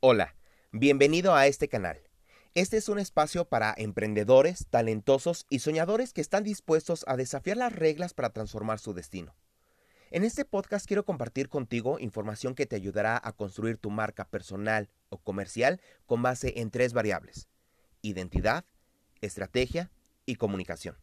Hola, bienvenido a este canal. Este es un espacio para emprendedores, talentosos y soñadores que están dispuestos a desafiar las reglas para transformar su destino. En este podcast quiero compartir contigo información que te ayudará a construir tu marca personal o comercial con base en tres variables. Identidad, estrategia y comunicación.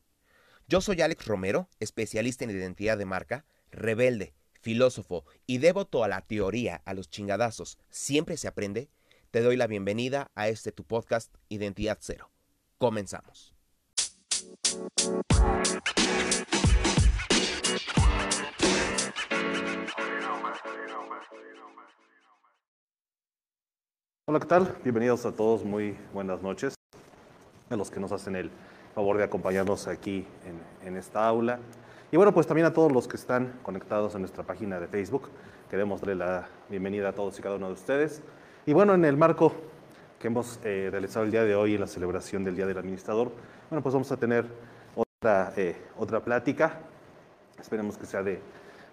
Yo soy Alex Romero, especialista en identidad de marca, rebelde, filósofo y devoto a la teoría, a los chingadazos, siempre se aprende, te doy la bienvenida a este tu podcast Identidad Cero. Comenzamos. Hola, ¿qué tal? Bienvenidos a todos, muy buenas noches. A los que nos hacen el favor de acompañarnos aquí en, en esta aula. Y bueno, pues también a todos los que están conectados a nuestra página de Facebook. Queremos darle la bienvenida a todos y cada uno de ustedes. Y bueno, en el marco que hemos eh, realizado el día de hoy en la celebración del Día del Administrador, bueno, pues vamos a tener otra, eh, otra plática. Esperemos que sea de,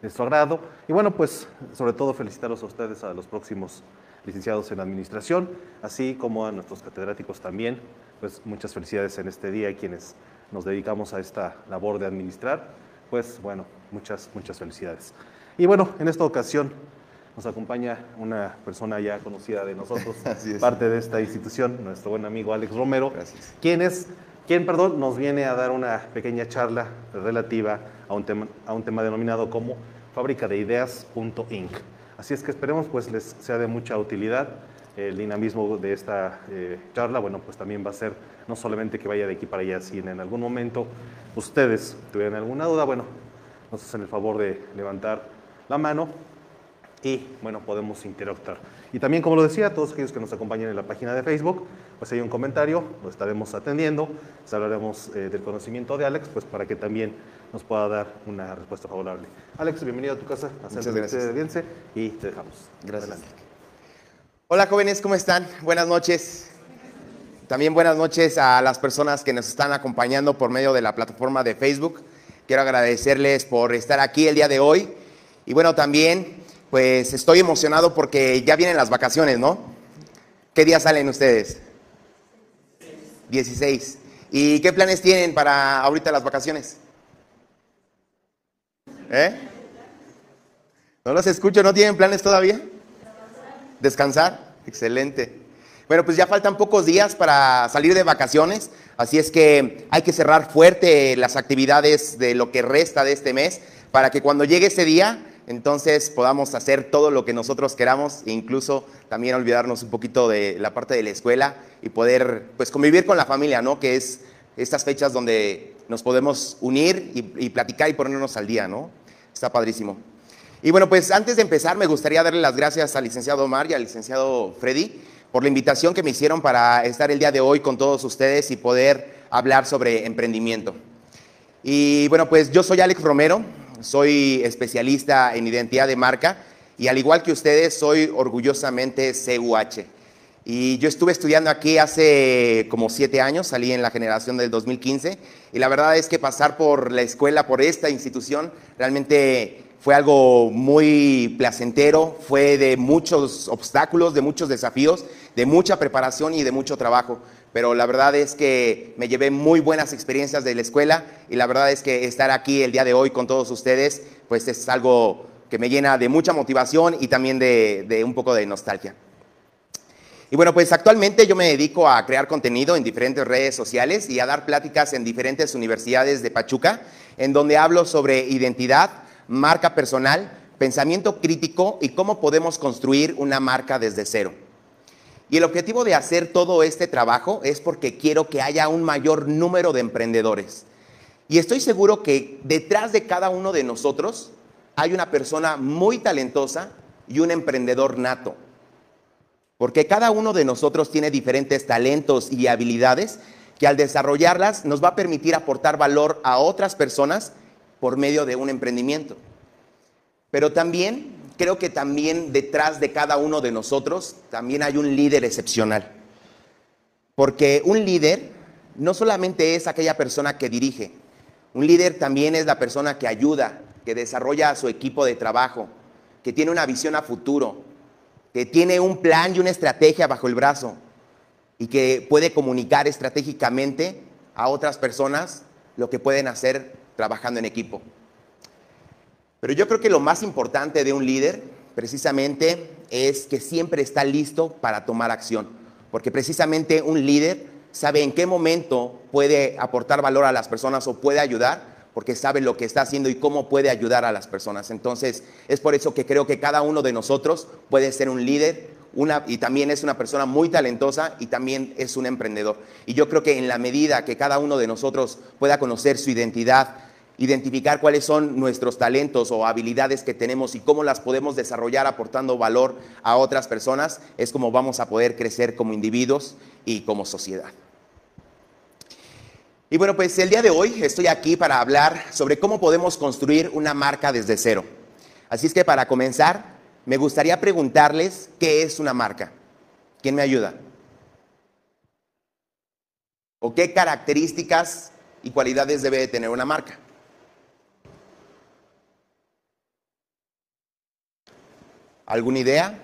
de su agrado. Y bueno, pues sobre todo felicitaros a ustedes, a los próximos licenciados en Administración, así como a nuestros catedráticos también. Pues muchas felicidades en este día y quienes nos dedicamos a esta labor de administrar pues bueno, muchas, muchas felicidades. Y bueno, en esta ocasión nos acompaña una persona ya conocida de nosotros, parte de esta institución, nuestro buen amigo Alex Romero, Gracias. quien es, quien, perdón, nos viene a dar una pequeña charla relativa a un tema, a un tema denominado como fábrica de ideas.inc. Así es que esperemos pues les sea de mucha utilidad el dinamismo de esta eh, charla, bueno, pues también va a ser no solamente que vaya de aquí para allá, si en algún momento ustedes tuvieran alguna duda, bueno, nos hacen el favor de levantar la mano y, bueno, podemos interactuar. Y también, como lo decía, todos aquellos que nos acompañan en la página de Facebook, pues hay un comentario, lo estaremos atendiendo, les hablaremos eh, del conocimiento de Alex, pues para que también nos pueda dar una respuesta favorable. Alex, bienvenido a tu casa, a Muchas gracias. Y te dejamos. Gracias. Adelante. Hola jóvenes, ¿cómo están? Buenas noches. También buenas noches a las personas que nos están acompañando por medio de la plataforma de Facebook. Quiero agradecerles por estar aquí el día de hoy. Y bueno, también pues estoy emocionado porque ya vienen las vacaciones, ¿no? ¿Qué día salen ustedes? 16. ¿Y qué planes tienen para ahorita las vacaciones? ¿Eh? No los escucho, ¿no tienen planes todavía? ¿Descansar? Excelente. Bueno, pues ya faltan pocos días para salir de vacaciones, así es que hay que cerrar fuerte las actividades de lo que resta de este mes para que cuando llegue ese día, entonces podamos hacer todo lo que nosotros queramos e incluso también olvidarnos un poquito de la parte de la escuela y poder pues convivir con la familia, ¿no? Que es estas fechas donde nos podemos unir y, y platicar y ponernos al día, ¿no? Está padrísimo. Y bueno, pues antes de empezar me gustaría darle las gracias al licenciado Omar y al licenciado Freddy por la invitación que me hicieron para estar el día de hoy con todos ustedes y poder hablar sobre emprendimiento. Y bueno, pues yo soy Alex Romero, soy especialista en identidad de marca y al igual que ustedes soy orgullosamente CUH. Y yo estuve estudiando aquí hace como siete años, salí en la generación del 2015 y la verdad es que pasar por la escuela, por esta institución, realmente fue algo muy placentero, fue de muchos obstáculos, de muchos desafíos, de mucha preparación y de mucho trabajo. Pero la verdad es que me llevé muy buenas experiencias de la escuela y la verdad es que estar aquí el día de hoy con todos ustedes, pues es algo que me llena de mucha motivación y también de, de un poco de nostalgia. Y bueno, pues actualmente yo me dedico a crear contenido en diferentes redes sociales y a dar pláticas en diferentes universidades de Pachuca, en donde hablo sobre identidad, marca personal, pensamiento crítico y cómo podemos construir una marca desde cero. Y el objetivo de hacer todo este trabajo es porque quiero que haya un mayor número de emprendedores. Y estoy seguro que detrás de cada uno de nosotros hay una persona muy talentosa y un emprendedor nato. Porque cada uno de nosotros tiene diferentes talentos y habilidades que al desarrollarlas nos va a permitir aportar valor a otras personas por medio de un emprendimiento. Pero también creo que también detrás de cada uno de nosotros también hay un líder excepcional. Porque un líder no solamente es aquella persona que dirige, un líder también es la persona que ayuda, que desarrolla a su equipo de trabajo, que tiene una visión a futuro, que tiene un plan y una estrategia bajo el brazo y que puede comunicar estratégicamente a otras personas lo que pueden hacer trabajando en equipo. Pero yo creo que lo más importante de un líder precisamente es que siempre está listo para tomar acción, porque precisamente un líder sabe en qué momento puede aportar valor a las personas o puede ayudar porque sabe lo que está haciendo y cómo puede ayudar a las personas. Entonces, es por eso que creo que cada uno de nosotros puede ser un líder y también es una persona muy talentosa y también es un emprendedor. Y yo creo que en la medida que cada uno de nosotros pueda conocer su identidad, identificar cuáles son nuestros talentos o habilidades que tenemos y cómo las podemos desarrollar aportando valor a otras personas, es como vamos a poder crecer como individuos y como sociedad. Y bueno, pues el día de hoy estoy aquí para hablar sobre cómo podemos construir una marca desde cero. Así es que para comenzar, me gustaría preguntarles qué es una marca. ¿Quién me ayuda? ¿O qué características y cualidades debe de tener una marca? ¿Alguna idea?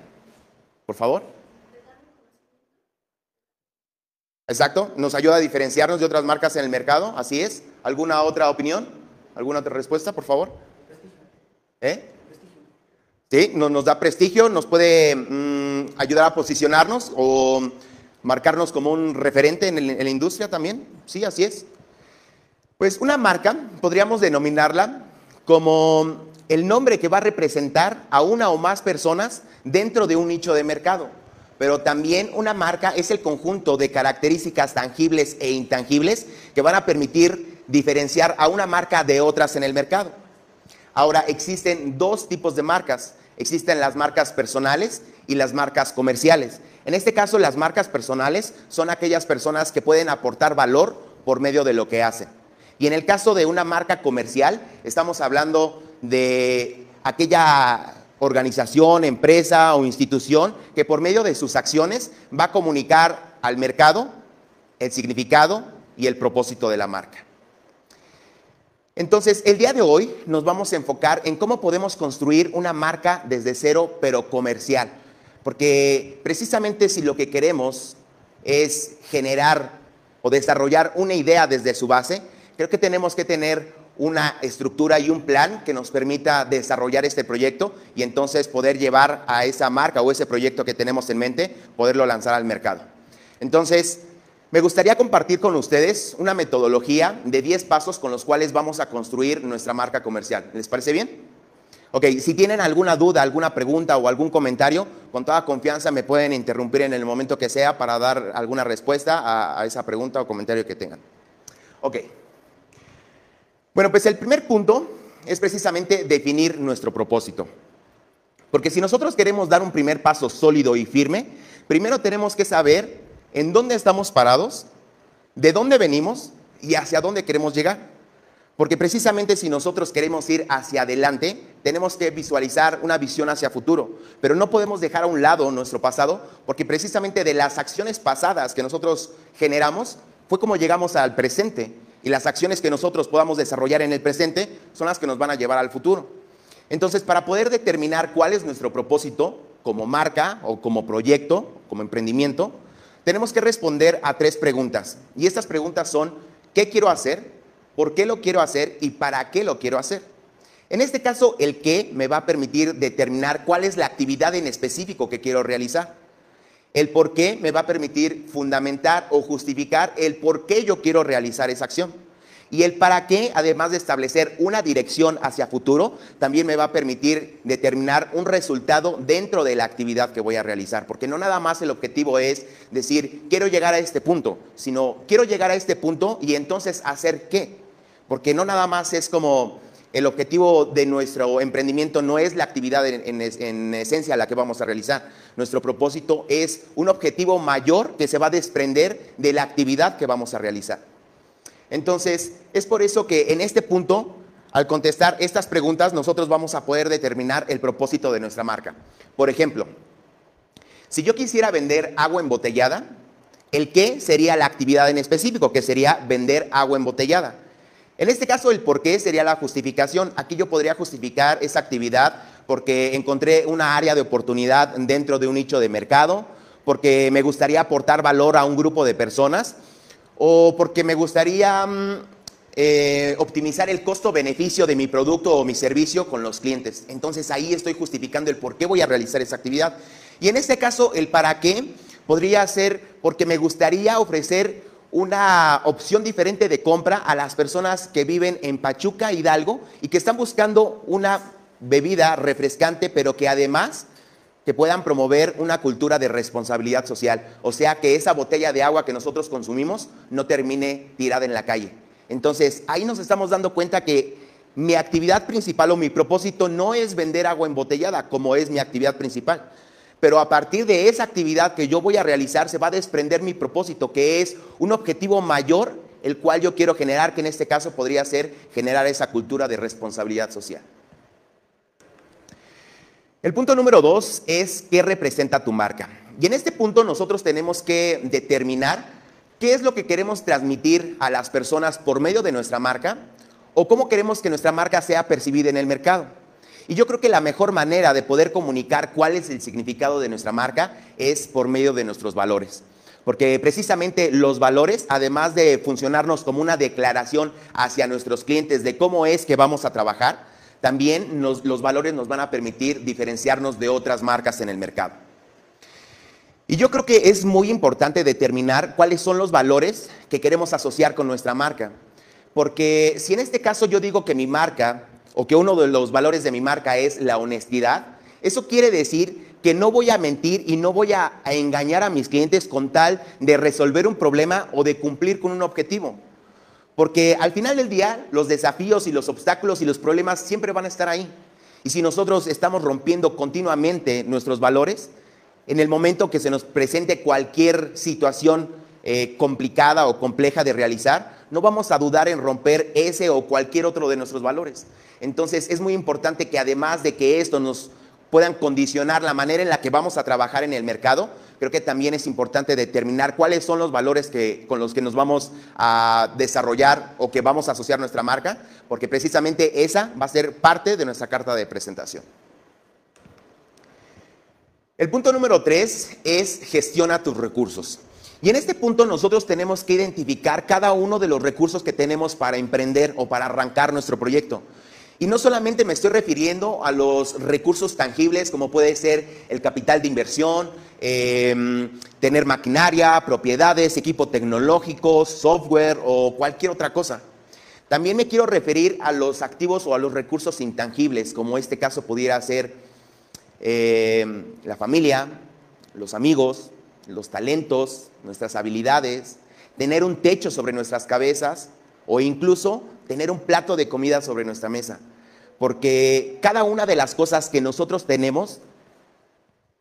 Por favor. Exacto, nos ayuda a diferenciarnos de otras marcas en el mercado, así es. ¿Alguna otra opinión? ¿Alguna otra respuesta, por favor? ¿Eh? Sí, nos, da prestigio, nos puede mm, ayudar a posicionarnos o marcarnos como un referente en, en la industria también. Sí, así es. Pues una marca podríamos denominarla como el nombre que va a representar a una o más personas dentro de un nicho de mercado pero también una marca es el conjunto de características tangibles e intangibles que van a permitir diferenciar a una marca de otras en el mercado. Ahora, existen dos tipos de marcas. Existen las marcas personales y las marcas comerciales. En este caso, las marcas personales son aquellas personas que pueden aportar valor por medio de lo que hacen. Y en el caso de una marca comercial, estamos hablando de aquella organización, empresa o institución que por medio de sus acciones va a comunicar al mercado el significado y el propósito de la marca. Entonces, el día de hoy nos vamos a enfocar en cómo podemos construir una marca desde cero, pero comercial. Porque precisamente si lo que queremos es generar o desarrollar una idea desde su base, creo que tenemos que tener una estructura y un plan que nos permita desarrollar este proyecto y entonces poder llevar a esa marca o ese proyecto que tenemos en mente, poderlo lanzar al mercado. Entonces, me gustaría compartir con ustedes una metodología de 10 pasos con los cuales vamos a construir nuestra marca comercial. ¿Les parece bien? Ok, si tienen alguna duda, alguna pregunta o algún comentario, con toda confianza me pueden interrumpir en el momento que sea para dar alguna respuesta a, a esa pregunta o comentario que tengan. Ok. Bueno, pues el primer punto es precisamente definir nuestro propósito. Porque si nosotros queremos dar un primer paso sólido y firme, primero tenemos que saber en dónde estamos parados, de dónde venimos y hacia dónde queremos llegar. Porque precisamente si nosotros queremos ir hacia adelante, tenemos que visualizar una visión hacia futuro. Pero no podemos dejar a un lado nuestro pasado, porque precisamente de las acciones pasadas que nosotros generamos, fue como llegamos al presente y las acciones que nosotros podamos desarrollar en el presente son las que nos van a llevar al futuro. Entonces, para poder determinar cuál es nuestro propósito como marca o como proyecto, como emprendimiento, tenemos que responder a tres preguntas. Y estas preguntas son, ¿qué quiero hacer? ¿Por qué lo quiero hacer? ¿Y para qué lo quiero hacer? En este caso, el qué me va a permitir determinar cuál es la actividad en específico que quiero realizar. El por qué me va a permitir fundamentar o justificar el por qué yo quiero realizar esa acción. Y el para qué, además de establecer una dirección hacia futuro, también me va a permitir determinar un resultado dentro de la actividad que voy a realizar. Porque no nada más el objetivo es decir, quiero llegar a este punto, sino quiero llegar a este punto y entonces hacer qué. Porque no nada más es como el objetivo de nuestro emprendimiento no es la actividad en, esencia la que vamos a realizar. Nuestro propósito es un objetivo mayor que se va a desprender de la actividad que vamos a realizar. Entonces, es por eso que en este punto, al contestar estas preguntas, nosotros vamos a poder determinar el propósito de nuestra marca. Por ejemplo, si yo quisiera vender agua embotellada, El qué sería la actividad en específico, que sería vender agua embotellada. En este caso, el por qué sería la justificación. Aquí yo podría justificar esa actividad porque encontré una área de oportunidad dentro de un nicho de mercado, porque me gustaría aportar valor a un grupo de personas o porque me gustaría mm, eh, optimizar el costo-beneficio de mi producto o mi servicio con los clientes. Entonces ahí estoy justificando el por qué voy a realizar esa actividad. Y en este caso, el para qué podría ser porque me gustaría ofrecer una opción diferente de compra a las personas que viven en Pachuca, Hidalgo, y que están buscando una bebida refrescante, pero que además que puedan promover una cultura de responsabilidad social. O sea, que esa botella de agua que nosotros consumimos no termine tirada en la calle. Entonces, ahí nos estamos dando cuenta que mi actividad principal o mi propósito no es vender agua embotellada, como es mi actividad principal. Pero a partir de esa actividad que yo voy a realizar se va a desprender mi propósito, que es un objetivo mayor, el cual yo quiero generar, que en este caso podría ser generar esa cultura de responsabilidad social. El punto número dos es qué representa tu marca. Y en este punto nosotros tenemos que determinar qué es lo que queremos transmitir a las personas por medio de nuestra marca o cómo queremos que nuestra marca sea percibida en el mercado. Y yo creo que la mejor manera de poder comunicar cuál es el significado de nuestra marca es por medio de nuestros valores. Porque precisamente los valores, además de funcionarnos como una declaración hacia nuestros clientes de cómo es que vamos a trabajar, también los valores nos van a permitir diferenciarnos de otras marcas en el mercado. Y yo creo que es muy importante determinar cuáles son los valores que queremos asociar con nuestra marca. Porque si en este caso yo digo que mi marca o que uno de los valores de mi marca es la honestidad, eso quiere decir que no voy a mentir y no voy a, engañar a mis clientes con tal de resolver un problema o de cumplir con un objetivo. Porque al final del día los desafíos y los obstáculos y los problemas siempre van a estar ahí. Y si nosotros estamos rompiendo continuamente nuestros valores, en el momento que se nos presente cualquier situación eh, complicada o compleja de realizar, no vamos a dudar en romper ese o cualquier otro de nuestros valores. Entonces es muy importante que además de que esto nos puedan condicionar la manera en la que vamos a trabajar en el mercado, creo que también es importante determinar cuáles son los valores que, con los que nos vamos a desarrollar o que vamos a asociar nuestra marca, porque precisamente esa va a ser parte de nuestra carta de presentación. El punto número tres es gestiona tus recursos. Y en este punto nosotros tenemos que identificar cada uno de los recursos que tenemos para emprender o para arrancar nuestro proyecto. Y no solamente me estoy refiriendo a los recursos tangibles, como puede ser el capital de inversión, em, tener maquinaria, propiedades, equipo tecnológico, software o cualquier otra cosa. También me quiero referir a los activos o a los recursos intangibles, como este caso pudiera ser em, la familia, los amigos, los talentos, nuestras habilidades, tener un techo sobre nuestras cabezas o incluso tener un plato de comida sobre nuestra mesa. Porque cada una de las cosas que nosotros tenemos,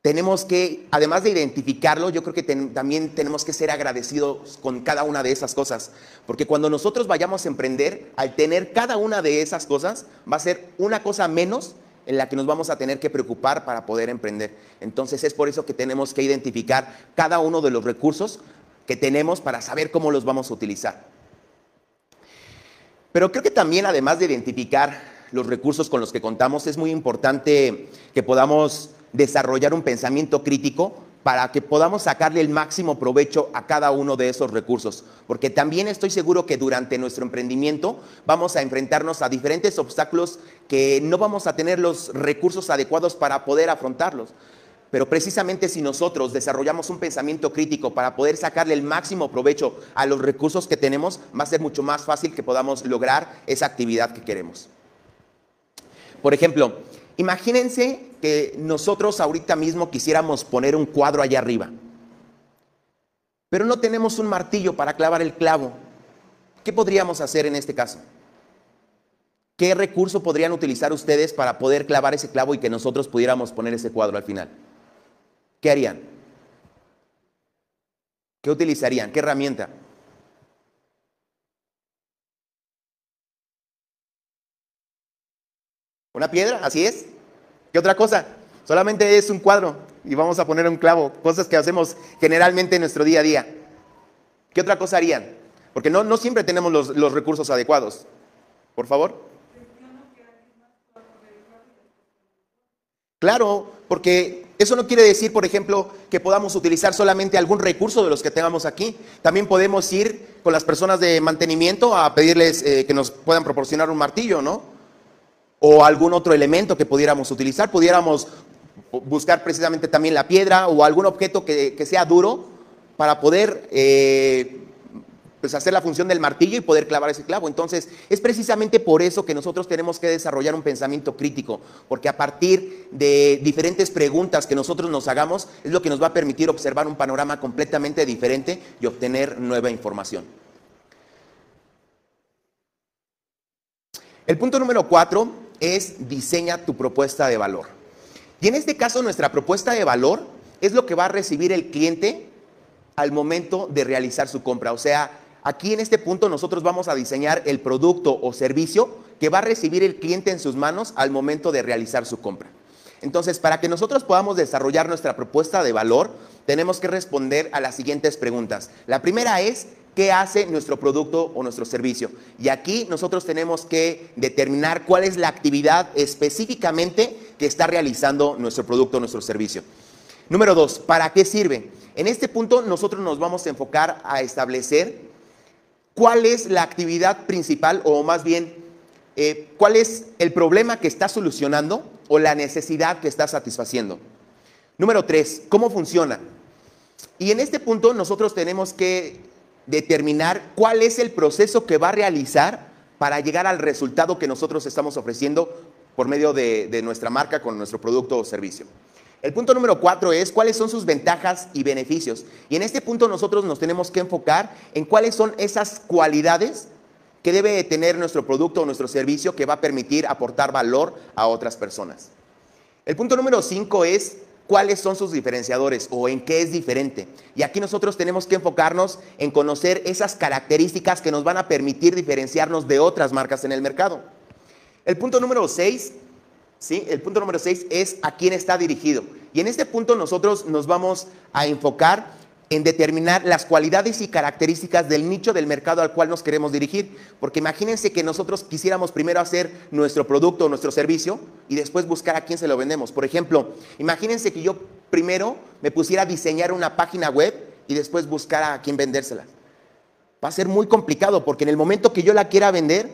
tenemos que, además de identificarlo, yo creo que también tenemos que ser agradecidos con cada una de esas cosas. Porque cuando nosotros vayamos a emprender, al tener cada una de esas cosas, va a ser una cosa menos en la que nos vamos a tener que preocupar para poder emprender. Entonces es por eso que tenemos que identificar cada uno de los recursos que tenemos para saber cómo los vamos a utilizar. Pero creo que también, además de identificar los recursos con los que contamos, es muy importante que podamos desarrollar un pensamiento crítico para que podamos sacarle el máximo provecho a cada uno de esos recursos. Porque también estoy seguro que durante nuestro emprendimiento vamos a enfrentarnos a diferentes obstáculos que no vamos a tener los recursos adecuados para poder afrontarlos. Pero precisamente si nosotros desarrollamos un pensamiento crítico para poder sacarle el máximo provecho a los recursos que tenemos, va a ser mucho más fácil que podamos lograr esa actividad que queremos. Por ejemplo, imagínense que nosotros ahorita mismo quisiéramos poner un cuadro allá arriba, pero no tenemos un martillo para clavar el clavo. ¿Qué podríamos hacer en este caso? ¿Qué recurso podrían utilizar ustedes para poder clavar ese clavo y que nosotros pudiéramos poner ese cuadro al final? ¿qué harían? ¿Qué utilizarían? ¿Qué herramienta? ¿Una piedra? ¿Así es? ¿Qué otra cosa? Solamente es un cuadro y vamos a poner un clavo, cosas que hacemos generalmente en nuestro día a día. ¿Qué otra cosa harían? Porque no, no siempre tenemos los, los recursos adecuados. Por favor. Claro, porque eso no quiere decir, por ejemplo, que podamos utilizar solamente algún recurso de los que tengamos aquí. También podemos ir con las personas de mantenimiento a pedirles eh, que nos puedan proporcionar un martillo, ¿no? O algún otro elemento que pudiéramos utilizar. Pudiéramos buscar precisamente también la piedra o algún objeto que, que sea duro para poder eh, pues hacer la función del martillo y poder clavar ese clavo. Entonces, es precisamente por eso que nosotros tenemos que desarrollar un pensamiento crítico, porque a partir de diferentes preguntas que nosotros nos hagamos, es lo que nos va a permitir observar un panorama completamente diferente y obtener nueva información. El punto número cuatro es diseña tu propuesta de valor. Y en este caso, nuestra propuesta de valor es lo que va a recibir el cliente al momento de realizar su compra. O sea, Aquí en este punto nosotros vamos a diseñar el producto o servicio que va a recibir el cliente en sus manos al momento de realizar su compra. Entonces, para que nosotros podamos desarrollar nuestra propuesta de valor, tenemos que responder a las siguientes preguntas. La primera es, ¿qué hace nuestro producto o nuestro servicio? Y aquí nosotros tenemos que determinar cuál es la actividad específicamente que está realizando nuestro producto o nuestro servicio. Número dos, ¿para qué sirve? En este punto nosotros nos vamos a enfocar a establecer cuál es la actividad principal o más bien eh, cuál es el problema que está solucionando o la necesidad que está satisfaciendo. Número tres, ¿cómo funciona? Y en este punto nosotros tenemos que determinar cuál es el proceso que va a realizar para llegar al resultado que nosotros estamos ofreciendo por medio de nuestra marca con nuestro producto o servicio. El punto número cuatro es cuáles son sus ventajas y beneficios. Y en este punto nosotros nos tenemos que enfocar en cuáles son esas cualidades que debe tener nuestro producto o nuestro servicio que va a permitir aportar valor a otras personas. El punto número cinco es cuáles son sus diferenciadores o en qué es diferente. Y aquí nosotros tenemos que enfocarnos en conocer esas características que nos van a permitir diferenciarnos de otras marcas en el mercado. El punto número seis ¿sí? El punto número 6 es a quién está dirigido. Y en este punto nosotros nos vamos a enfocar en determinar las cualidades y características del nicho del mercado al cual nos queremos dirigir. Porque imagínense que nosotros quisiéramos primero hacer nuestro producto o nuestro servicio y después buscar a quién se lo vendemos. Por ejemplo, imagínense que yo primero me pusiera a diseñar una página web y después buscar a quién vendérsela. Va a ser muy complicado porque en el momento que yo la quiera vender,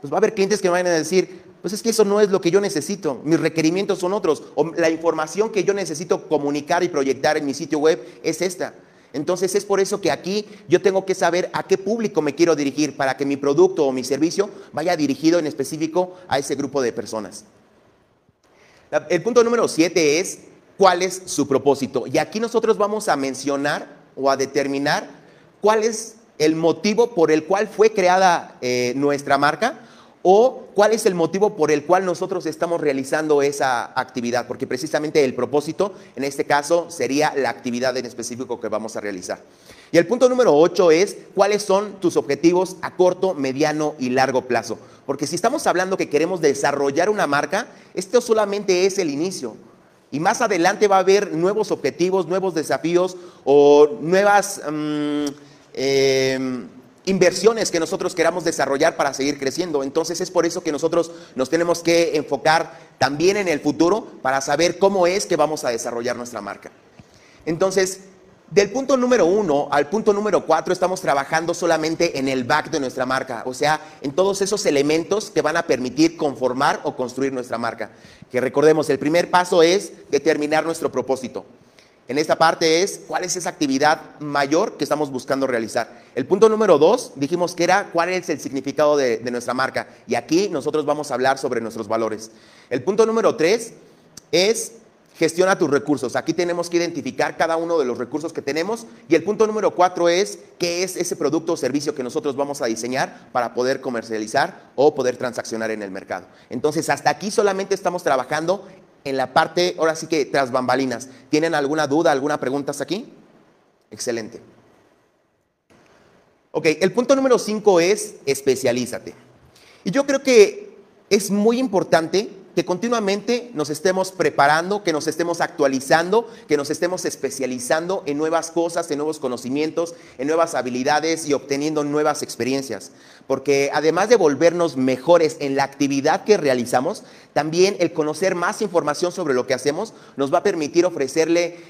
pues va a haber clientes que me van a decir, pues es que eso no es lo que yo necesito. Mis requerimientos son otros. O la información que yo necesito comunicar y proyectar en mi sitio web es esta. Entonces es por eso que aquí yo tengo que saber a qué público me quiero dirigir para que mi producto o mi servicio vaya dirigido en específico a ese grupo de personas. El punto número siete es cuál es su propósito. Y aquí nosotros vamos a mencionar o a determinar cuál es el motivo por el cual fue creada eh, nuestra marca o cuál es el motivo por el cual nosotros estamos realizando esa actividad, porque precisamente el propósito en este caso sería la actividad en específico que vamos a realizar. Y el punto número 8 es cuáles son tus objetivos a corto, mediano y largo plazo. Porque si estamos hablando que queremos desarrollar una marca, esto solamente es el inicio. Y más adelante va a haber nuevos objetivos, nuevos desafíos o nuevas... Mm, em, inversiones que nosotros queramos desarrollar para seguir creciendo. Entonces es por eso que nosotros nos tenemos que enfocar también en el futuro para saber cómo es que vamos a desarrollar nuestra marca. Entonces, del punto número uno al punto número cuatro estamos trabajando solamente en el back de nuestra marca, o sea, en todos esos elementos que van a permitir conformar o construir nuestra marca. Que recordemos, el primer paso es determinar nuestro propósito en esta parte es cuál es esa actividad mayor que estamos buscando realizar. El punto número dos, dijimos que era cuál es el significado de, nuestra marca. Y aquí nosotros vamos a hablar sobre nuestros valores. El punto número tres es gestiona tus recursos. Aquí tenemos que identificar cada uno de los recursos que tenemos. Y el punto número cuatro es qué es ese producto o servicio que nosotros vamos a diseñar para poder comercializar o poder transaccionar en el mercado. Entonces, hasta aquí solamente estamos trabajando en la parte, ahora sí que tras bambalinas. ¿Tienen alguna duda, alguna pregunta hasta aquí? Excelente. Ok, el punto número 5 es especialízate. Y yo creo que es muy importante que continuamente nos estemos preparando, que nos estemos actualizando, que nos estemos especializando en nuevas cosas, en nuevos conocimientos, en nuevas habilidades y obteniendo nuevas experiencias. Porque además de volvernos mejores en la actividad que realizamos, también el conocer más información sobre lo que hacemos nos va a permitir ofrecerle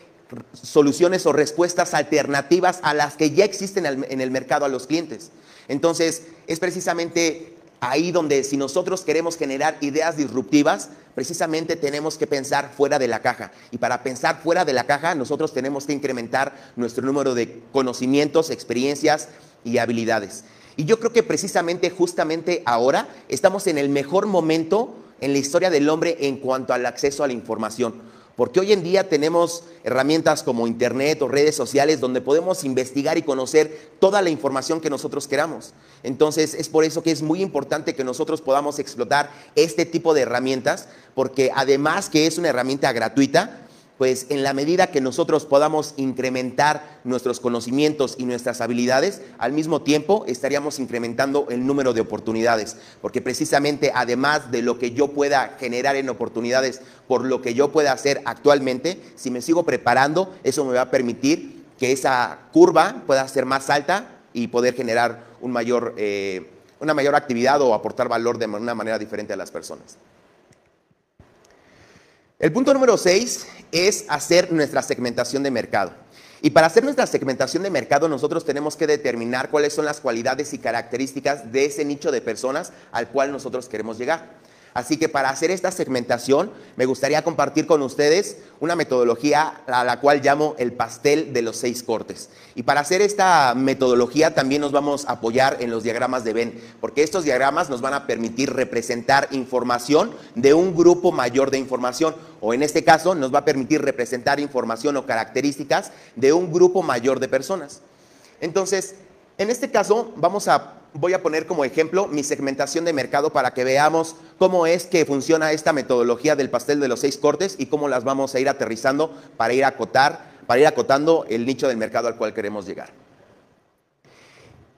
soluciones o respuestas alternativas a las que ya existen en el mercado a los clientes. Entonces, es precisamente ahí donde si nosotros queremos generar ideas disruptivas, precisamente tenemos que pensar fuera de la caja. Y para pensar fuera de la caja, nosotros tenemos que incrementar nuestro número de conocimientos, experiencias y habilidades. Y yo creo que precisamente, justamente ahora, estamos en el mejor momento en la historia del hombre en cuanto al acceso a la información. Porque hoy en día tenemos herramientas como Internet o redes sociales donde podemos investigar y conocer toda la información que nosotros queramos. Entonces es por eso que es muy importante que nosotros podamos explotar este tipo de herramientas, porque además que es una herramienta gratuita, pues en la medida que nosotros podamos incrementar nuestros conocimientos y nuestras habilidades, al mismo tiempo estaríamos incrementando el número de oportunidades, porque precisamente además de lo que yo pueda generar en oportunidades por lo que yo pueda hacer actualmente, si me sigo preparando, eso me va a permitir que esa curva pueda ser más alta y poder generar un mayor, eh, una mayor actividad o aportar valor de una manera diferente a las personas. El punto número 6 es hacer nuestra segmentación de mercado. Y para hacer nuestra segmentación de mercado nosotros tenemos que determinar cuáles son las cualidades y características de ese nicho de personas al cual nosotros queremos llegar. Así que para hacer esta segmentación me gustaría compartir con ustedes una metodología a la cual llamo el pastel de los seis cortes. Y para hacer esta metodología también nos vamos a apoyar en los diagramas de Venn, porque estos diagramas nos van a permitir representar información de un grupo mayor de información, o en este caso nos va a permitir representar información o características de un grupo mayor de personas. Entonces, en este caso vamos a voy a poner como ejemplo mi segmentación de mercado para que veamos cómo es que funciona esta metodología del pastel de los seis cortes y cómo las vamos a ir aterrizando para ir para ir acotando el nicho del mercado al cual queremos llegar.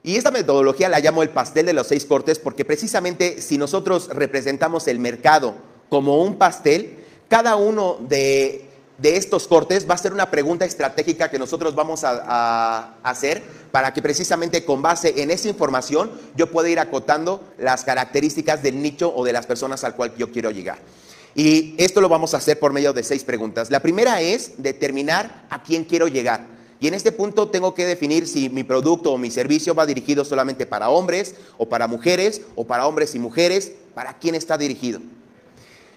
Y esta metodología la llamo el pastel de los seis cortes porque precisamente si nosotros representamos el mercado como un pastel, cada uno de de estos cortes va a ser una pregunta estratégica que nosotros vamos a, hacer para que precisamente con base en esa información yo pueda ir acotando las características del nicho o de las personas al cual yo quiero llegar. Y esto lo vamos a hacer por medio de seis preguntas. La primera es determinar a quién quiero llegar. Y en este punto tengo que definir si mi producto o mi servicio va dirigido solamente para hombres o para mujeres o para hombres y mujeres, para quién está dirigido.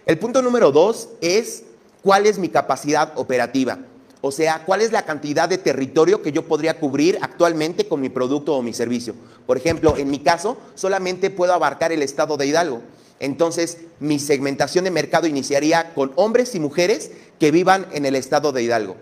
El punto número dos es cuál es mi capacidad operativa. O sea, cuál es la cantidad de territorio que yo podría cubrir actualmente con mi producto o mi servicio. Por ejemplo, en mi caso, solamente puedo abarcar el estado de Hidalgo. Entonces, mi segmentación de mercado iniciaría con hombres y mujeres que vivan en el estado de Hidalgo.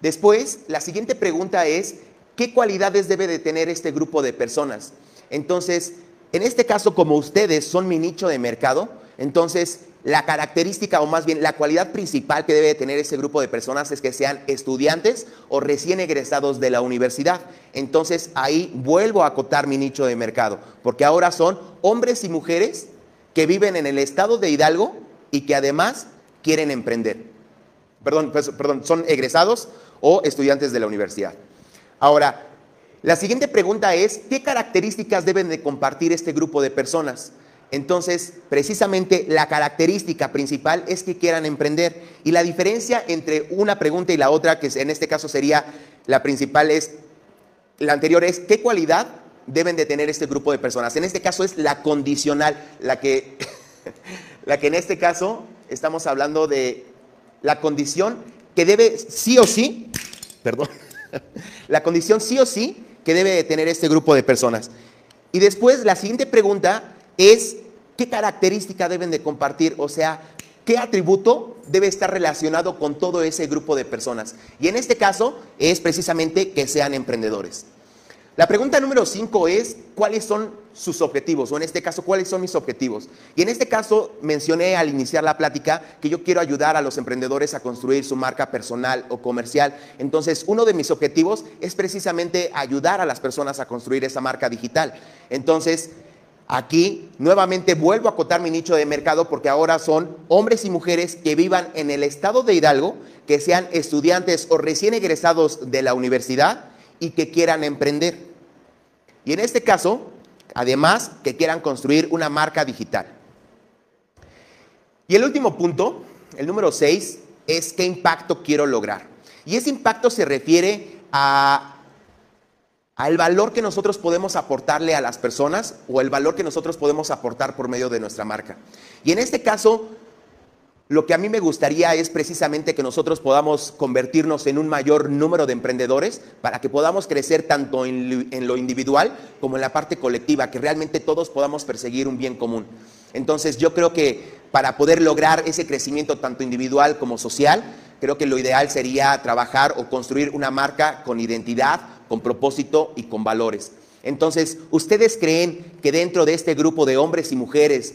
Después, la siguiente pregunta es, ¿qué cualidades debe de tener este grupo de personas? Entonces, en este caso, como ustedes son mi nicho de mercado, entonces la característica o más bien la cualidad principal que debe tener ese grupo de personas es que sean estudiantes o recién egresados de la universidad. Entonces ahí vuelvo a acotar mi nicho de mercado, porque ahora son hombres y mujeres que viven en el estado de Hidalgo y que además quieren emprender. Perdón, pues, perdón, son egresados o estudiantes de la universidad. Ahora, la siguiente pregunta es, ¿qué características deben de compartir este grupo de personas? Entonces, precisamente la característica principal es que quieran emprender. Y la diferencia entre una pregunta y la otra, que en este caso sería la principal, es, la anterior es, ¿qué cualidad deben de tener este grupo de personas? En este caso es la condicional, la que, la que en este caso estamos hablando de la condición que debe sí o sí, perdón, la condición sí o sí que debe de tener este grupo de personas. Y después la siguiente pregunta es qué característica deben de compartir, o sea, qué atributo debe estar relacionado con todo ese grupo de personas. Y en este caso es precisamente que sean emprendedores. La pregunta número 5 es, ¿cuáles son sus objetivos? O en este caso, ¿cuáles son mis objetivos? Y en este caso mencioné al iniciar la plática que yo quiero ayudar a los emprendedores a construir su marca personal o comercial. Entonces, uno de mis objetivos es precisamente ayudar a las personas a construir esa marca digital. Entonces, Aquí nuevamente vuelvo a acotar mi nicho de mercado porque ahora son hombres y mujeres que vivan en el estado de Hidalgo, que sean estudiantes o recién egresados de la universidad y que quieran emprender. Y en este caso, además, que quieran construir una marca digital. Y el último punto, el número 6, es qué impacto quiero lograr. Y ese impacto se refiere a al valor que nosotros podemos aportarle a las personas o el valor que nosotros podemos aportar por medio de nuestra marca. Y en este caso, lo que a mí me gustaría es precisamente que nosotros podamos convertirnos en un mayor número de emprendedores para que podamos crecer tanto en, lo individual como en la parte colectiva, que realmente todos podamos perseguir un bien común. Entonces yo creo que para poder lograr ese crecimiento tanto individual como social, creo que lo ideal sería trabajar o construir una marca con identidad, con propósito y con valores. Entonces, ¿ustedes creen que dentro de este grupo de hombres y mujeres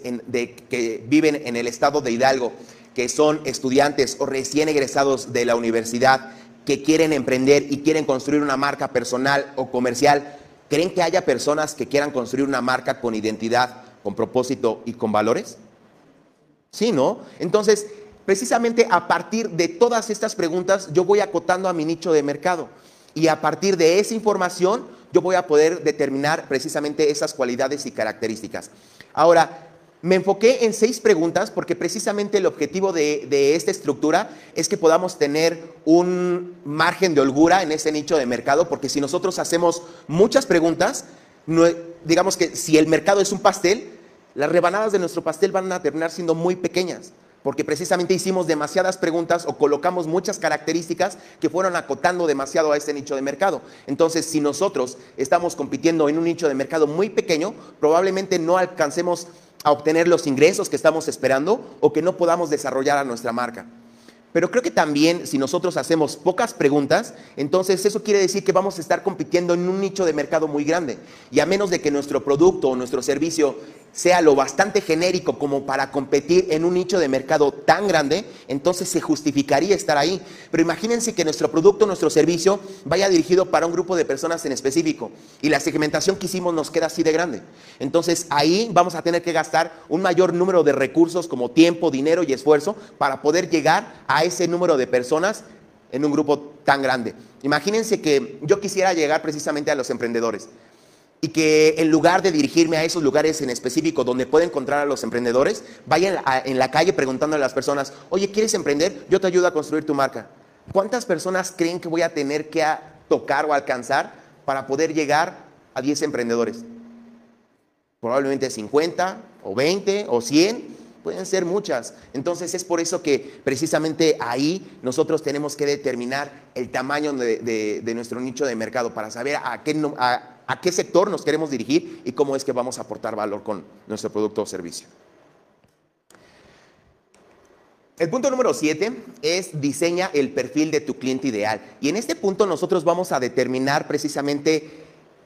que viven en el estado de Hidalgo, que son estudiantes o recién egresados de la universidad, que quieren emprender y quieren construir una marca personal o comercial, ¿creen que haya personas que quieran construir una marca con identidad, con propósito y con valores? Sí, ¿no? Entonces, precisamente a partir de todas estas preguntas, yo voy acotando a mi nicho de mercado. Y a partir de esa información yo voy a poder determinar precisamente esas cualidades y características. Ahora, me enfoqué en seis preguntas porque precisamente el objetivo de, esta estructura es que podamos tener un margen de holgura en ese nicho de mercado, porque si nosotros hacemos muchas preguntas, digamos que si el mercado es un pastel, las rebanadas de nuestro pastel van a terminar siendo muy pequeñas porque precisamente hicimos demasiadas preguntas o colocamos muchas características que fueron acotando demasiado a ese nicho de mercado. Entonces, si nosotros estamos compitiendo en un nicho de mercado muy pequeño, probablemente no alcancemos a obtener los ingresos que estamos esperando o que no podamos desarrollar a nuestra marca. Pero creo que también si nosotros hacemos pocas preguntas, entonces eso quiere decir que vamos a estar compitiendo en un nicho de mercado muy grande. Y a menos de que nuestro producto o nuestro servicio sea lo bastante genérico como para competir en un nicho de mercado tan grande, entonces se justificaría estar ahí. Pero imagínense que nuestro producto, nuestro servicio vaya dirigido para un grupo de personas en específico y la segmentación que hicimos nos queda así de grande. Entonces ahí vamos a tener que gastar un mayor número de recursos como tiempo, dinero y esfuerzo para poder llegar a ese número de personas en un grupo tan grande. Imagínense que yo quisiera llegar precisamente a los emprendedores y que en lugar de dirigirme a esos lugares en específico donde puedo encontrar a los emprendedores, vayan en la calle preguntándole a las personas, oye, ¿quieres emprender? Yo te ayudo a construir tu marca. ¿Cuántas personas creen que voy a tener que tocar o alcanzar para poder llegar a 10 emprendedores? Probablemente 50 o 20 o 100, pueden ser muchas. Entonces es por eso que precisamente ahí nosotros tenemos que determinar el tamaño de, nuestro nicho de mercado para saber a qué, a qué sector nos queremos dirigir y cómo es que vamos a aportar valor con nuestro producto o servicio. El punto número 7 es diseña el perfil de tu cliente ideal. Y en este punto nosotros vamos a determinar precisamente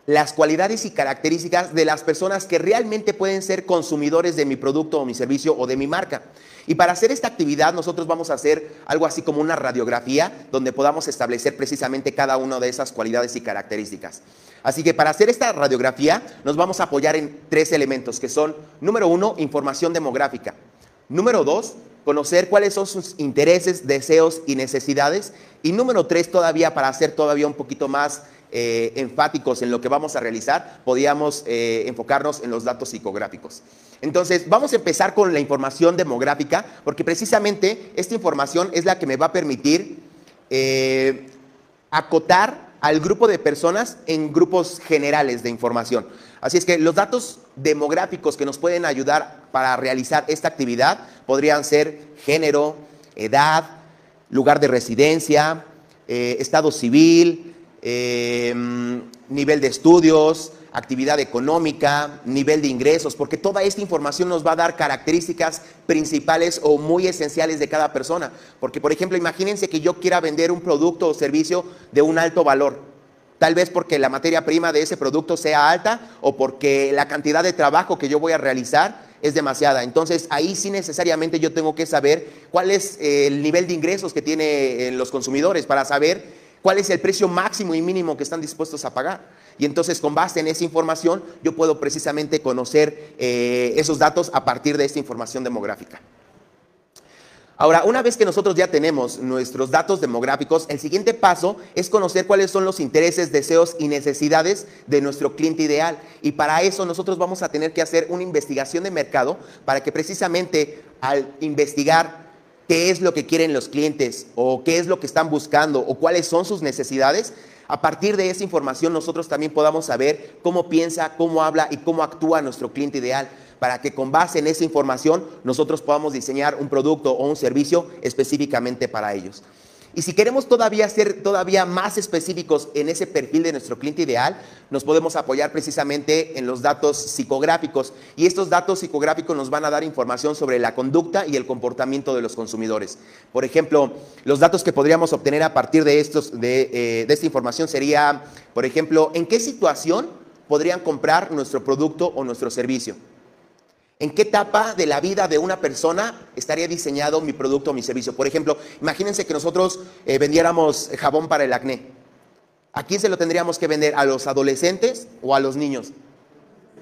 las cualidades y características de las personas que realmente pueden ser consumidores de mi producto o mi servicio o de mi marca. Y para hacer esta actividad nosotros vamos a hacer algo así como una radiografía donde podamos establecer precisamente cada una de esas cualidades y características. Así que para hacer esta radiografía nos vamos a apoyar en tres elementos que son, número uno, información demográfica. Número dos, conocer cuáles son sus intereses, deseos y necesidades. Y número tres, todavía para hacer todavía un poquito más eh, enfáticos en lo que vamos a realizar, podíamos eh, enfocarnos en los datos psicográficos. Entonces, vamos a empezar con la información demográfica, porque precisamente esta información es la que me va a permitir eh, acotar al grupo de personas en grupos generales de información. Así es que los datos demográficos que nos pueden ayudar para realizar esta actividad podrían ser género, edad, lugar de residencia, estado civil, eh, nivel de estudios, actividad económica, nivel de ingresos, porque toda esta información nos va a dar características principales o muy esenciales de cada persona. Porque, por ejemplo, imagínense que yo quiera vender un producto o servicio de un alto valor. Tal vez porque la materia prima de ese producto sea alta o porque la cantidad de trabajo que yo voy a realizar es demasiada. Entonces ahí sí necesariamente yo tengo que saber cuál es el nivel de ingresos que tienen los consumidores para saber cuál es el precio máximo y mínimo que están dispuestos a pagar. Y entonces con base en esa información yo puedo precisamente conocer eh, esos datos a partir de esta información demográfica. Ahora, una vez que nosotros ya tenemos nuestros datos demográficos, el siguiente paso es conocer cuáles son los intereses, deseos y necesidades de nuestro cliente ideal. Y para eso nosotros vamos a tener que hacer una investigación de mercado para que precisamente al investigar qué es lo que quieren los clientes o qué es lo que están buscando o cuáles son sus necesidades, a partir de esa información nosotros también podamos saber cómo piensa, cómo habla y cómo actúa nuestro cliente ideal para que con base en esa información nosotros podamos diseñar un producto o un servicio específicamente para ellos. Y si queremos todavía ser todavía más específicos en ese perfil de nuestro cliente ideal, nos podemos apoyar precisamente en los datos psicográficos. Y estos datos psicográficos nos van a dar información sobre la conducta y el comportamiento de los consumidores. Por ejemplo, los datos que podríamos obtener a partir de, estos, de, eh, esta información sería, por ejemplo, en qué situación podrían comprar nuestro producto o nuestro servicio. ¿En qué etapa de la vida de una persona estaría diseñado mi producto o mi servicio? Por ejemplo, imagínense que nosotros eh, vendiéramos jabón para el acné. ¿A quién se lo tendríamos que vender? ¿A los adolescentes o a los niños?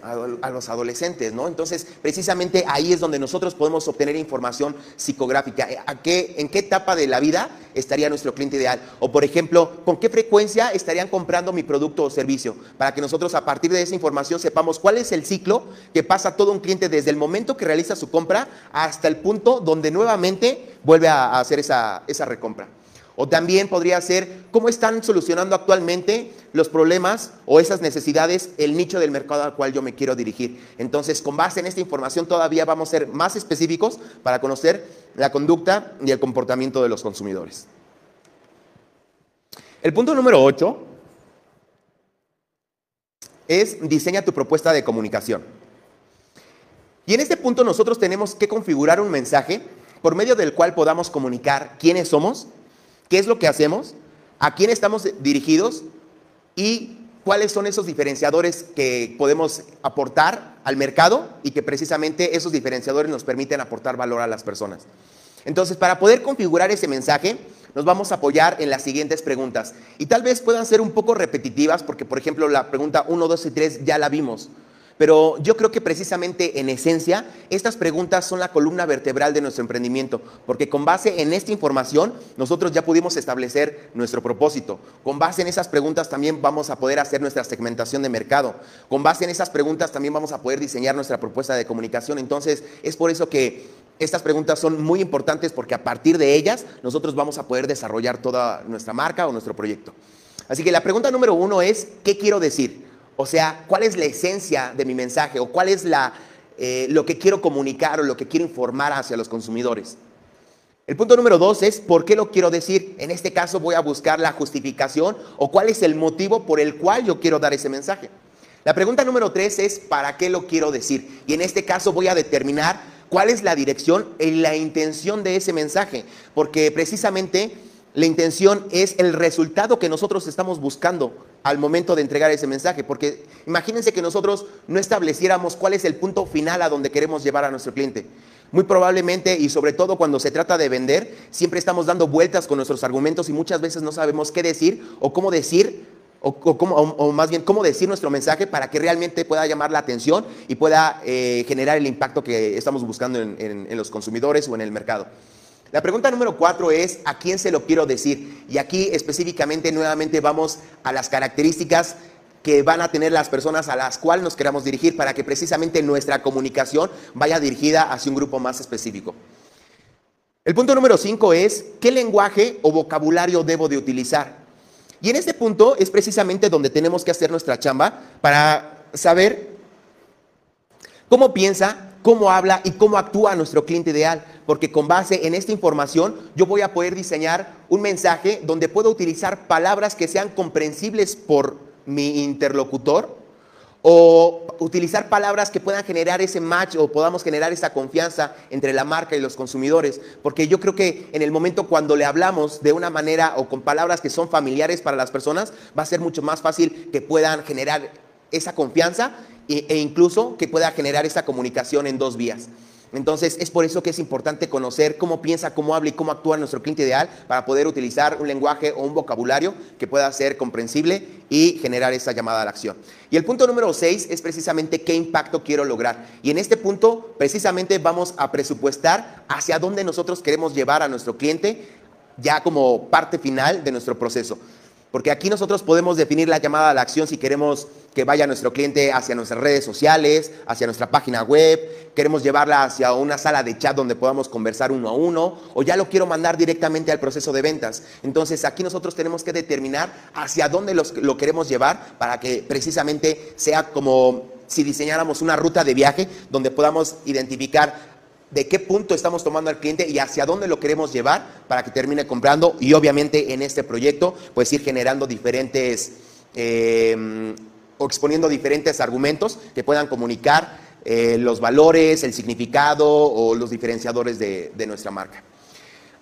A, los adolescentes, ¿no? Entonces, precisamente ahí es donde nosotros podemos obtener información psicográfica. ¿A qué, ¿En qué etapa de la vida estaría nuestro cliente ideal? O, por ejemplo, ¿con qué frecuencia estarían comprando mi producto o servicio? Para que nosotros a partir de esa información sepamos cuál es el ciclo que pasa todo un cliente desde el momento que realiza su compra hasta el punto donde nuevamente vuelve a hacer esa recompra. O también podría ser cómo están solucionando actualmente los problemas o esas necesidades el nicho del mercado al cual yo me quiero dirigir. Entonces, con base en esta información todavía vamos a ser más específicos para conocer la conducta y el comportamiento de los consumidores. El punto número 8 es diseña tu propuesta de comunicación. Y en este punto nosotros tenemos que configurar un mensaje por medio del cual podamos comunicar quiénes somos, qué es lo que hacemos, a quién estamos dirigidos y cuáles son esos diferenciadores que podemos aportar al mercado y que precisamente esos diferenciadores nos permiten aportar valor a las personas. Entonces, para poder configurar ese mensaje, nos vamos a apoyar en las siguientes preguntas. Y tal vez puedan ser un poco repetitivas, porque por ejemplo la pregunta 1, 2 y 3 ya la vimos. Pero yo creo que precisamente en esencia estas preguntas son la columna vertebral de nuestro emprendimiento, porque con base en esta información nosotros ya pudimos establecer nuestro propósito. Con base en esas preguntas también vamos a poder hacer nuestra segmentación de mercado. Con base en esas preguntas también vamos a poder diseñar nuestra propuesta de comunicación. Entonces es por eso que estas preguntas son muy importantes porque a partir de ellas nosotros vamos a poder desarrollar toda nuestra marca o nuestro proyecto. Así que la pregunta número uno es, ¿qué quiero decir? O sea, ¿cuál es la esencia de mi mensaje o cuál es la, eh, lo que quiero comunicar o lo que quiero informar hacia los consumidores? El punto número dos es por qué lo quiero decir. En este caso voy a buscar la justificación o cuál es el motivo por el cual yo quiero dar ese mensaje. La pregunta número tres es para qué lo quiero decir. Y en este caso voy a determinar cuál es la dirección y la intención de ese mensaje. Porque precisamente la intención es el resultado que nosotros estamos buscando al momento de entregar ese mensaje, porque imagínense que nosotros no estableciéramos cuál es el punto final a donde queremos llevar a nuestro cliente. Muy probablemente, y sobre todo cuando se trata de vender, siempre estamos dando vueltas con nuestros argumentos y muchas veces no sabemos qué decir o cómo decir, o, más bien cómo decir nuestro mensaje para que realmente pueda llamar la atención y pueda eh, generar el impacto que estamos buscando en los consumidores o en el mercado. La pregunta número cuatro es, ¿a quién se lo quiero decir? Y aquí específicamente nuevamente vamos a las características que van a tener las personas a las cuales nos queramos dirigir para que precisamente nuestra comunicación vaya dirigida hacia un grupo más específico. El punto número cinco es, ¿qué lenguaje o vocabulario debo de utilizar? Y en este punto es precisamente donde tenemos que hacer nuestra chamba para saber cómo piensa, cómo habla y cómo actúa nuestro cliente ideal, porque con base en esta información yo voy a poder diseñar un mensaje donde puedo utilizar palabras que sean comprensibles por mi interlocutor o utilizar palabras que puedan generar ese match o podamos generar esa confianza entre la marca y los consumidores, porque yo creo que en el momento cuando le hablamos de una manera o con palabras que son familiares para las personas, va a ser mucho más fácil que puedan generar esa confianza e incluso que pueda generar esa comunicación en dos vías. Entonces, es por eso que es importante conocer cómo piensa, cómo habla y cómo actúa nuestro cliente ideal para poder utilizar un lenguaje o un vocabulario que pueda ser comprensible y generar esa llamada a la acción. Y el punto número 6 es precisamente qué impacto quiero lograr. Y en este punto, precisamente vamos a presupuestar hacia dónde nosotros queremos llevar a nuestro cliente ya como parte final de nuestro proceso. Porque aquí nosotros podemos definir la llamada a la acción si queremos que vaya nuestro cliente hacia nuestras redes sociales, hacia nuestra página web, queremos llevarla hacia una sala de chat donde podamos conversar uno a uno, o ya lo quiero mandar directamente al proceso de ventas. Entonces aquí nosotros tenemos que determinar hacia dónde lo queremos llevar para que precisamente sea como si diseñáramos una ruta de viaje donde podamos identificar de qué punto estamos tomando al cliente y hacia dónde lo queremos llevar para que termine comprando y obviamente en este proyecto pues ir generando diferentes em, o exponiendo diferentes argumentos que puedan comunicar eh, los valores, el significado o los diferenciadores de nuestra marca.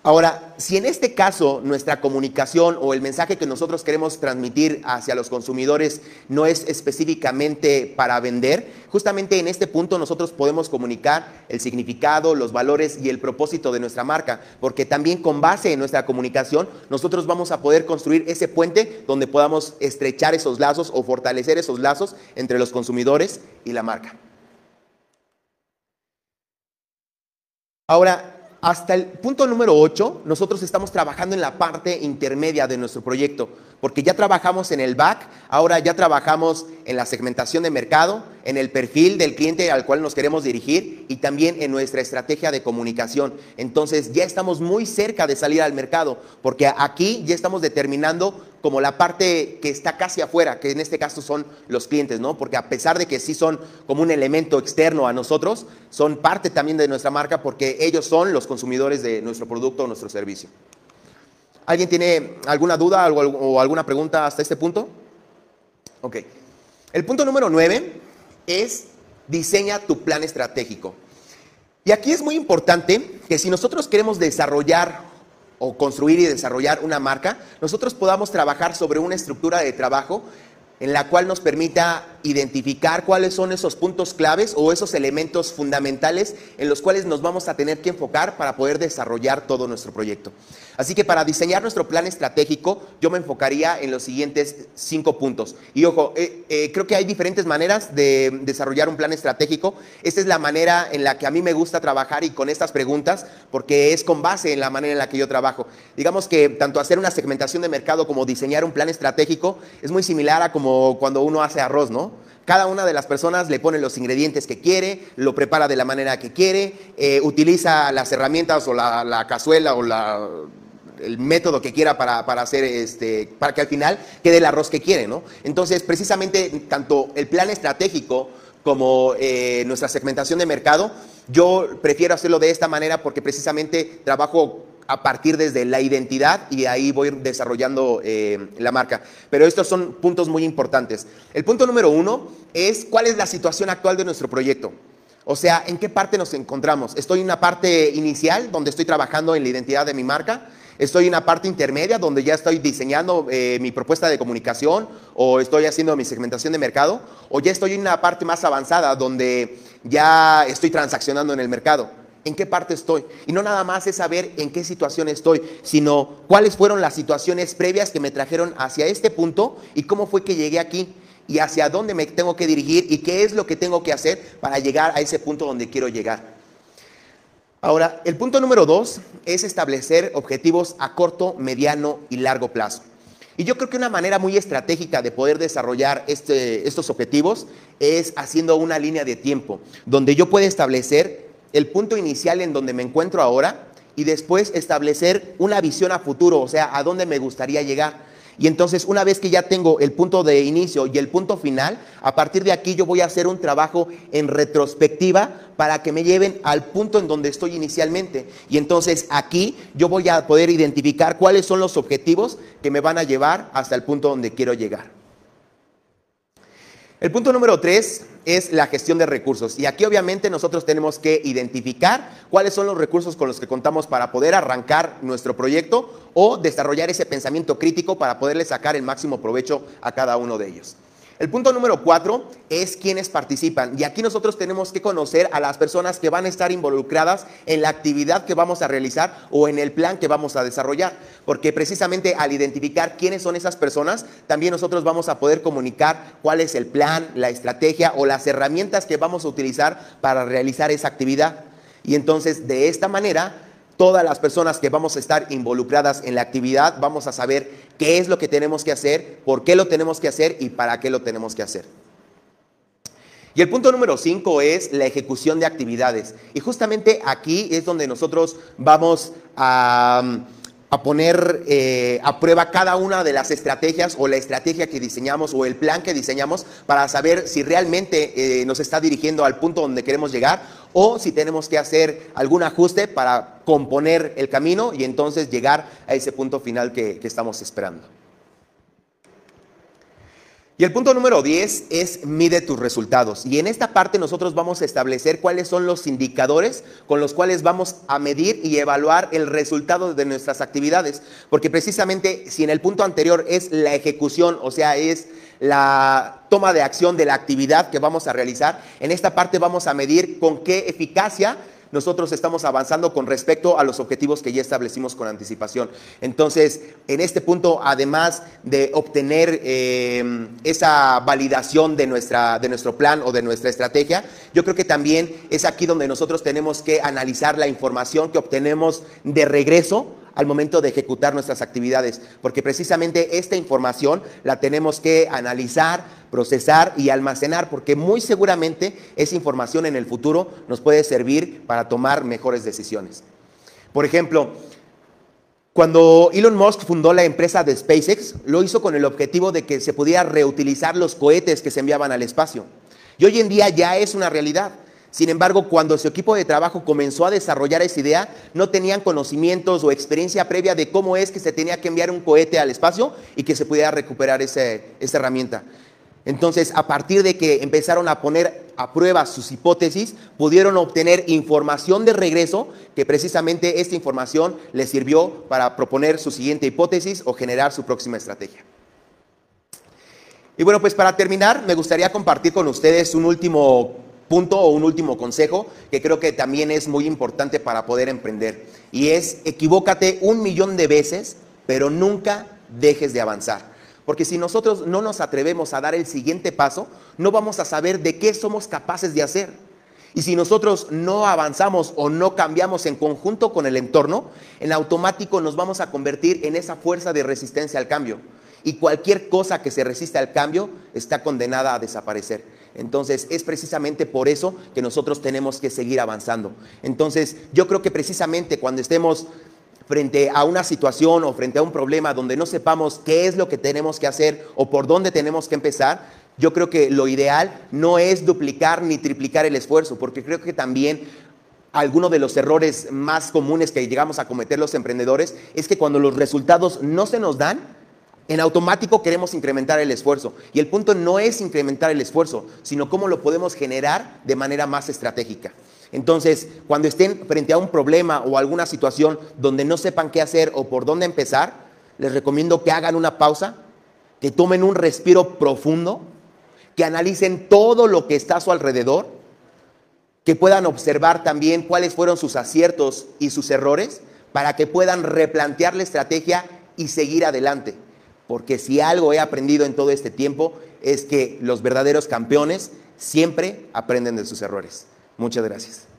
Ahora, si en este caso nuestra comunicación o el mensaje que nosotros queremos transmitir hacia los consumidores no es específicamente para vender, justamente en este punto nosotros podemos comunicar el significado, los valores y el propósito de nuestra marca, porque también con base en nuestra comunicación nosotros vamos a poder construir ese puente donde podamos estrechar esos lazos o fortalecer esos lazos entre los consumidores y la marca. Ahora, hasta el punto número 8, nosotros estamos trabajando en la parte intermedia de nuestro proyecto, porque ya trabajamos en el back, ahora ya trabajamos en la segmentación de mercado, en el perfil del cliente al cual nos queremos dirigir y también en nuestra estrategia de comunicación. Entonces ya estamos muy cerca de salir al mercado, porque aquí ya estamos determinando como la parte que está casi afuera, que en este caso son los clientes, ¿no? Porque a pesar de que sí son como un elemento externo a nosotros, son parte también de nuestra marca porque ellos son los consumidores de nuestro producto o nuestro servicio. ¿Alguien tiene alguna duda o alguna pregunta hasta este punto? Ok. El punto número nueve es diseña tu plan estratégico. Y aquí es muy importante que si nosotros queremos desarrollar o construir y desarrollar una marca, nosotros podamos trabajar sobre una estructura de trabajo en la cual nos permita identificar cuáles son esos puntos claves o esos elementos fundamentales en los cuales nos vamos a tener que enfocar para poder desarrollar todo nuestro proyecto. Así que para diseñar nuestro plan estratégico, yo me enfocaría en los siguientes cinco puntos. Y ojo, eh, eh, creo que hay diferentes maneras de desarrollar un plan estratégico. Esta es la manera en la que a mí me gusta trabajar y con estas preguntas, porque es con base en la manera en la que yo trabajo. Digamos que tanto hacer una segmentación de mercado como diseñar un plan estratégico es muy similar a como cuando uno hace arroz, ¿no? Cada una de las personas le pone los ingredientes que quiere, lo prepara de la manera que quiere, eh, utiliza las herramientas o la cazuela o el método que quiera para, hacer este, para que al final quede el arroz que quiere, ¿no? Entonces, precisamente, tanto el plan estratégico como eh, nuestra segmentación de mercado, yo prefiero hacerlo de esta manera porque precisamente trabajo a partir desde la identidad y ahí voy desarrollando eh, la marca. Pero estos son puntos muy importantes. El punto número uno es cuál es la situación actual de nuestro proyecto. O sea, ¿en qué parte nos encontramos? Estoy en una parte inicial donde estoy trabajando en la identidad de mi marca. Estoy en una parte intermedia donde ya estoy diseñando eh, mi propuesta de comunicación o estoy haciendo mi segmentación de mercado o ya estoy en una parte más avanzada donde ya estoy transaccionando en el mercado. ¿En qué parte estoy? Y no nada más es saber en qué situación estoy, sino cuáles fueron las situaciones previas que me trajeron hacia este punto y cómo fue que llegué aquí y hacia dónde me tengo que dirigir y qué es lo que tengo que hacer para llegar a ese punto donde quiero llegar. Ahora, el punto número dos es establecer objetivos a corto, mediano y largo plazo. Y yo creo que una manera muy estratégica de poder desarrollar este, estos objetivos es haciendo una línea de tiempo, donde yo pueda establecer el punto inicial en donde me encuentro ahora y después establecer una visión a futuro, o sea, a dónde me gustaría llegar. Y entonces una vez que ya tengo el punto de inicio y el punto final, a partir de aquí yo voy a hacer un trabajo en retrospectiva para que me lleven al punto en donde estoy inicialmente. Y entonces aquí yo voy a poder identificar cuáles son los objetivos que me van a llevar hasta el punto donde quiero llegar. El punto número tres es la gestión de recursos. Y aquí obviamente nosotros tenemos que identificar cuáles son los recursos con los que contamos para poder arrancar nuestro proyecto o desarrollar ese pensamiento crítico para poderle sacar el máximo provecho a cada uno de ellos. El punto número cuatro es quienes participan. Y aquí nosotros tenemos que conocer a las personas que van a estar involucradas en la actividad que vamos a realizar o en el plan que vamos a desarrollar. Porque precisamente al identificar quiénes son esas personas, también nosotros vamos a poder comunicar cuál es el plan, la estrategia o las herramientas que vamos a utilizar para realizar esa actividad. Y entonces de esta manera todas las personas que vamos a estar involucradas en la actividad vamos a saber qué es lo que tenemos que hacer, por qué lo tenemos que hacer y para qué lo tenemos que hacer. Y el punto número cinco es la ejecución de actividades. Y justamente aquí es donde nosotros vamos a, a poner eh, a prueba cada una de las estrategias o la estrategia que diseñamos o el plan que diseñamos para saber si realmente eh, nos está dirigiendo al punto donde queremos llegar o si tenemos que hacer algún ajuste para componer el camino y entonces llegar a ese punto final que, estamos esperando. Y el punto número 10 es mide tus resultados. Y en esta parte nosotros vamos a establecer cuáles son los indicadores con los cuales vamos a medir y evaluar el resultado de nuestras actividades. Porque precisamente si en el punto anterior es la ejecución, o sea, es la toma de acción de la actividad que vamos a realizar, en esta parte vamos a medir con qué eficacia nosotros estamos avanzando con respecto a los objetivos que ya establecimos con anticipación. Entonces, en este punto, además de obtener eh, esa validación de, nuestra, de nuestro plan o de nuestra estrategia, yo creo que también es aquí donde nosotros tenemos que analizar la información que obtenemos de regreso al momento de ejecutar nuestras actividades, porque precisamente esta información la tenemos que analizar, procesar y almacenar, porque muy seguramente esa información en el futuro nos puede servir para tomar mejores decisiones. Por ejemplo, cuando Elon Musk fundó la empresa de SpaceX, lo hizo con el objetivo de que se pudiera reutilizar los cohetes que se enviaban al espacio. Y hoy en día ya es una realidad. Sin embargo, cuando su equipo de trabajo comenzó a desarrollar esa idea, no tenían conocimientos o experiencia previa de cómo es que se tenía que enviar un cohete al espacio y que se pudiera recuperar esa herramienta. Entonces, a partir de que empezaron a poner a prueba sus hipótesis, pudieron obtener información de regreso que precisamente esta información les sirvió para proponer su siguiente hipótesis o generar su próxima estrategia. Y bueno, pues para terminar, me gustaría compartir con ustedes un último punto o un último consejo que creo que también es muy importante para poder emprender. Y es, equivócate un millón de veces, pero nunca dejes de avanzar. Porque si nosotros no nos atrevemos a dar el siguiente paso, no vamos a saber de qué somos capaces de hacer. Y si nosotros no avanzamos o no cambiamos en conjunto con el entorno, en automático nos vamos a convertir en esa fuerza de resistencia al cambio. Y cualquier cosa que se resista al cambio está condenada a desaparecer. Entonces, es precisamente por eso que nosotros tenemos que seguir avanzando. Entonces, yo creo que precisamente cuando estemos frente a una situación o frente a un problema donde no sepamos qué es lo que tenemos que hacer o por dónde tenemos que empezar, yo creo que lo ideal no es duplicar ni triplicar el esfuerzo, porque creo que también alguno de los errores más comunes que llegamos a cometer los emprendedores es que cuando los resultados no se nos dan, en automático queremos incrementar el esfuerzo. Y el punto no es incrementar el esfuerzo, sino cómo lo podemos generar de manera más estratégica. Entonces, cuando estén frente a un problema o alguna situación donde no sepan qué hacer o por dónde empezar, les recomiendo que hagan una pausa, que tomen un respiro profundo, que analicen todo lo que está a su alrededor, que puedan observar también cuáles fueron sus aciertos y sus errores para que puedan replantear la estrategia y seguir adelante. Porque si algo he aprendido en todo este tiempo es que los verdaderos campeones siempre aprenden de sus errores. Muchas gracias.